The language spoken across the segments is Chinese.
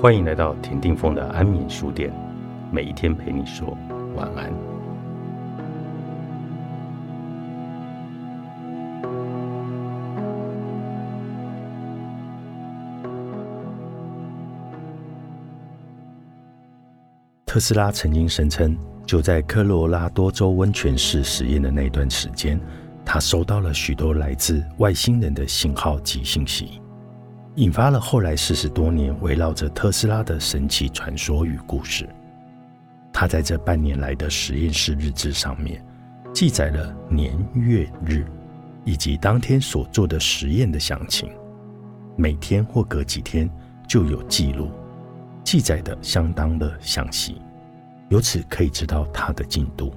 欢迎来到田定峰的安眠书店，每一天陪你说晚安。特斯拉曾经声称，就在科罗拉多州温泉市实验的那段时间，他收到了许多来自外星人的信号及信息。引发了后来四十多年围绕着特斯拉的神奇传说与故事。他在这半年来的实验室日志上面，记载了年月日以及当天所做的实验的详情。每天或隔几天就有记录，记载的相当的详细，由此可以知道他的进度。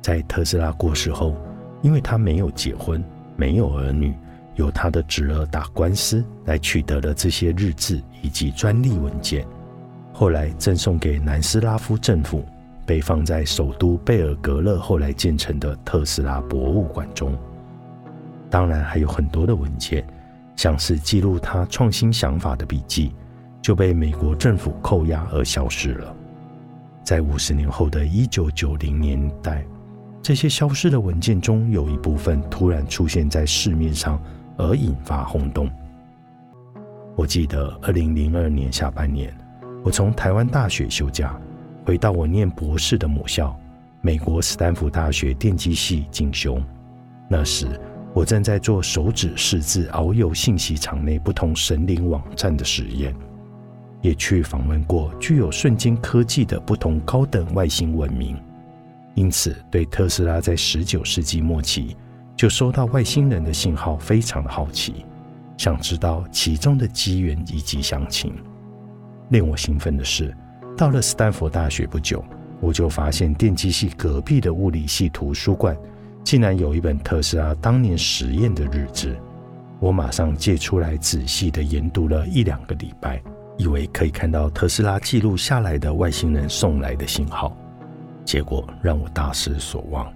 在特斯拉过世后，因为他没有结婚，没有儿女。由他的侄儿打官司来取得了这些日志以及专利文件，后来赠送给南斯拉夫政府，被放在首都贝尔格勒后来建成的特斯拉博物馆中。当然还有很多的文件，像是记录他创新想法的笔记，就被美国政府扣押而消失了。在五十年后的一九九零年代，这些消失的文件中有一部分突然出现在市面上。而引发轰动。我记得二零零二年下半年，我从台湾大学休假，回到我念博士的母校——美国斯坦福大学电机系进修。那时，我正在做手指识字遨游信息场内不同神灵网站的实验，也去访问过具有瞬间科技的不同高等外星文明，因此对特斯拉在十九世纪末期。就收到外星人的信号，非常的好奇，想知道其中的机缘以及详情。令我兴奋的是，到了斯坦福大学不久，我就发现电机系隔壁的物理系图书馆竟然有一本特斯拉当年实验的日志。我马上借出来仔细的研读了一两个礼拜，以为可以看到特斯拉记录下来的外星人送来的信号，结果让我大失所望。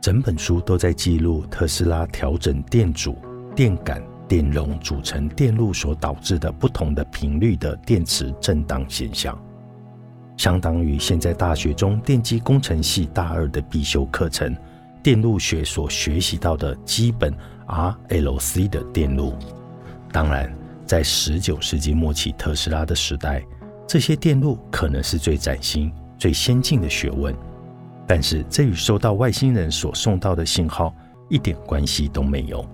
整本书都在记录特斯拉调整电阻、电感、电容组成电路所导致的不同的频率的电磁振荡现象，相当于现在大学中电机工程系大二的必修课程——电路学所学习到的基本 RLC 的电路。当然，在十九世纪末期特斯拉的时代，这些电路可能是最崭新、最先进的学问。但是这与收到外星人所送到的信号一点关系都没有。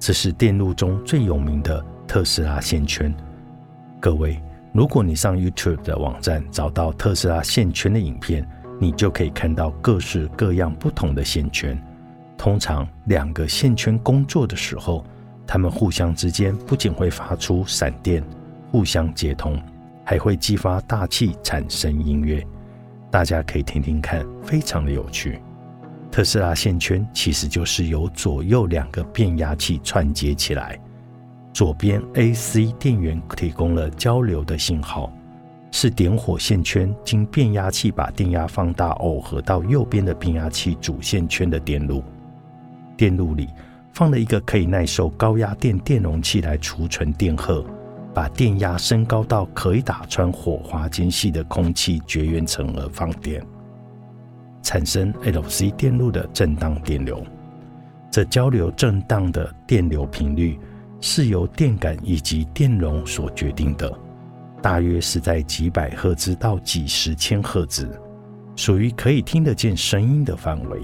这是电路中最有名的特斯拉线圈。各位，如果你上 YouTube 的网站找到特斯拉线圈的影片，你就可以看到各式各样不同的线圈。通常两个线圈工作的时候，它们互相之间不仅会发出闪电，互相接通，还会激发大气产生音乐。大家可以听听看，非常的有趣。特斯拉线圈其实就是由左右两个变压器串接起来，左边 AC 电源提供了交流的信号，是点火线圈经变压器把电压放大耦合到右边的变压器主线圈的电路。电路里放了一个可以耐受高压电电容器来储存电荷。把电压升高到可以打穿火花间隙的空气绝缘层而放电，产生 LC 电路的震荡电流。这交流震荡的电流频率是由电感以及电容所决定的，大约是在几百赫兹到几十千赫兹，属于可以听得见声音的范围。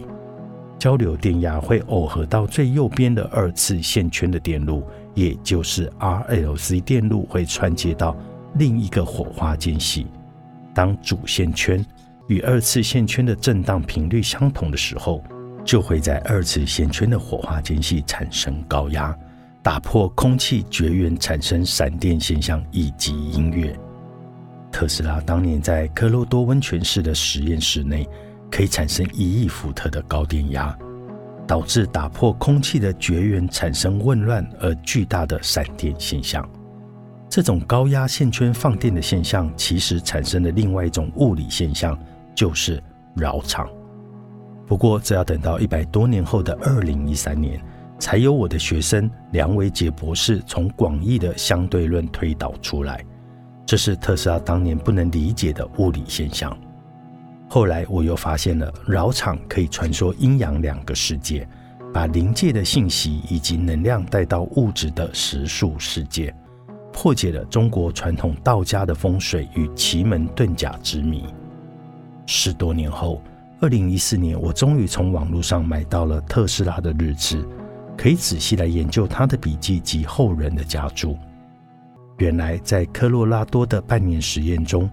交流电压会耦合到最右边的二次线圈的电路。也就是 RLC 电路会串接到另一个火花间隙。当主线圈与二次线圈的振荡频率相同的时候，就会在二次线圈的火花间隙产生高压，打破空气绝缘，产生闪电现象以及音乐。特斯拉当年在科罗多温泉市的实验室内，可以产生一亿伏特的高电压。导致打破空气的绝缘产生混乱而巨大的闪电现象。这种高压线圈放电的现象，其实产生的另外一种物理现象就是绕场。不过，这要等到一百多年后的二零一三年，才有我的学生梁维杰博士从广义的相对论推导出来。这是特斯拉当年不能理解的物理现象。后来我又发现了绕场可以传说阴阳两个世界，把灵界的信息以及能量带到物质的实数世界，破解了中国传统道家的风水与奇门遁甲之谜。十多年后，二零一四年，我终于从网络上买到了特斯拉的日志，可以仔细来研究他的笔记及后人的家注。原来，在科罗拉多的半年实验中，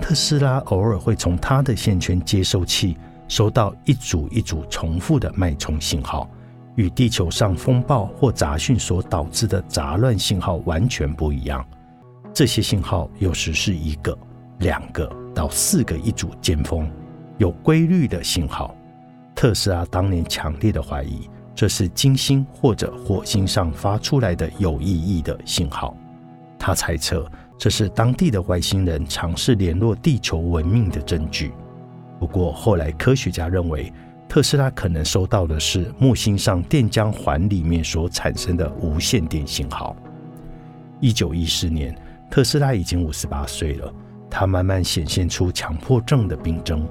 特斯拉偶尔会从他的线圈接收器收到一组一组重复的脉冲信号，与地球上风暴或杂讯所导致的杂乱信号完全不一样。这些信号有时是一个、两个到四个一组尖峰，有规律的信号。特斯拉当年强烈的怀疑，这是金星或者火星上发出来的有意义的信号。他猜测。这是当地的外星人尝试联络地球文明的证据。不过后来科学家认为，特斯拉可能收到的是木星上电浆环里面所产生的无线电信号。一九一四年，特斯拉已经五十八岁了，他慢慢显现出强迫症的病症，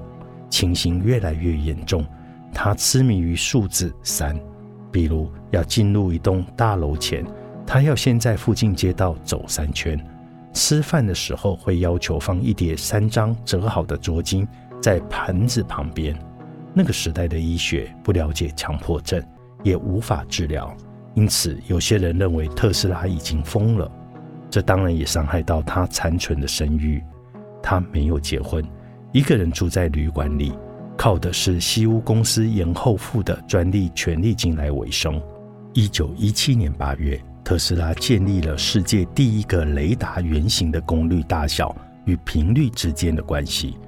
情形越来越严重。他痴迷于数字三，比如要进入一栋大楼前，他要先在附近街道走三圈。吃饭的时候会要求放一叠三张折好的桌巾在盘子旁边。那个时代的医学不了解强迫症，也无法治疗，因此有些人认为特斯拉已经疯了。这当然也伤害到他残存的声誉。他没有结婚，一个人住在旅馆里，靠的是西屋公司延后付的专利权利金来维生。一九一七年八月。特斯拉建立了世界第一个雷达原型的功率大小与频率之间的关系。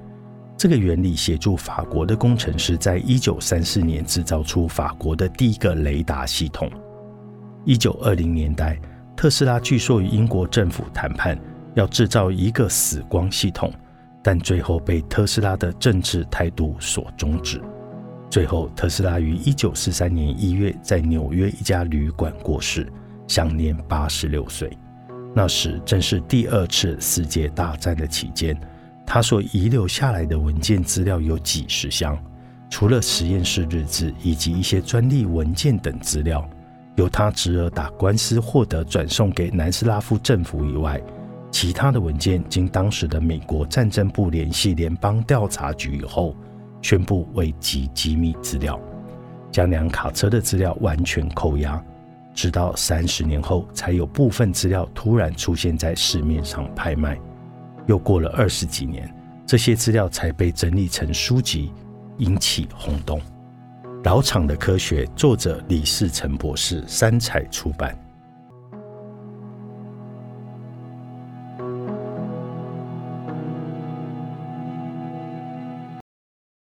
这个原理协助法国的工程师在一九三四年制造出法国的第一个雷达系统。一九二零年代，特斯拉据说与英国政府谈判，要制造一个死光系统，但最后被特斯拉的政治态度所终止。最后，特斯拉于一九四三年一月在纽约一家旅馆过世。享年八十六岁，那时正是第二次世界大战的期间。他所遗留下来的文件资料有几十箱，除了实验室日志以及一些专利文件等资料，由他侄儿打官司获得转送给南斯拉夫政府以外，其他的文件经当时的美国战争部联系联邦调查局以后，宣布为极机密资料，将两卡车的资料完全扣押。直到三十年后，才有部分资料突然出现在市面上拍卖。又过了二十几年，这些资料才被整理成书籍，引起轰动。老厂的科学，作者李世成博士，三彩出版。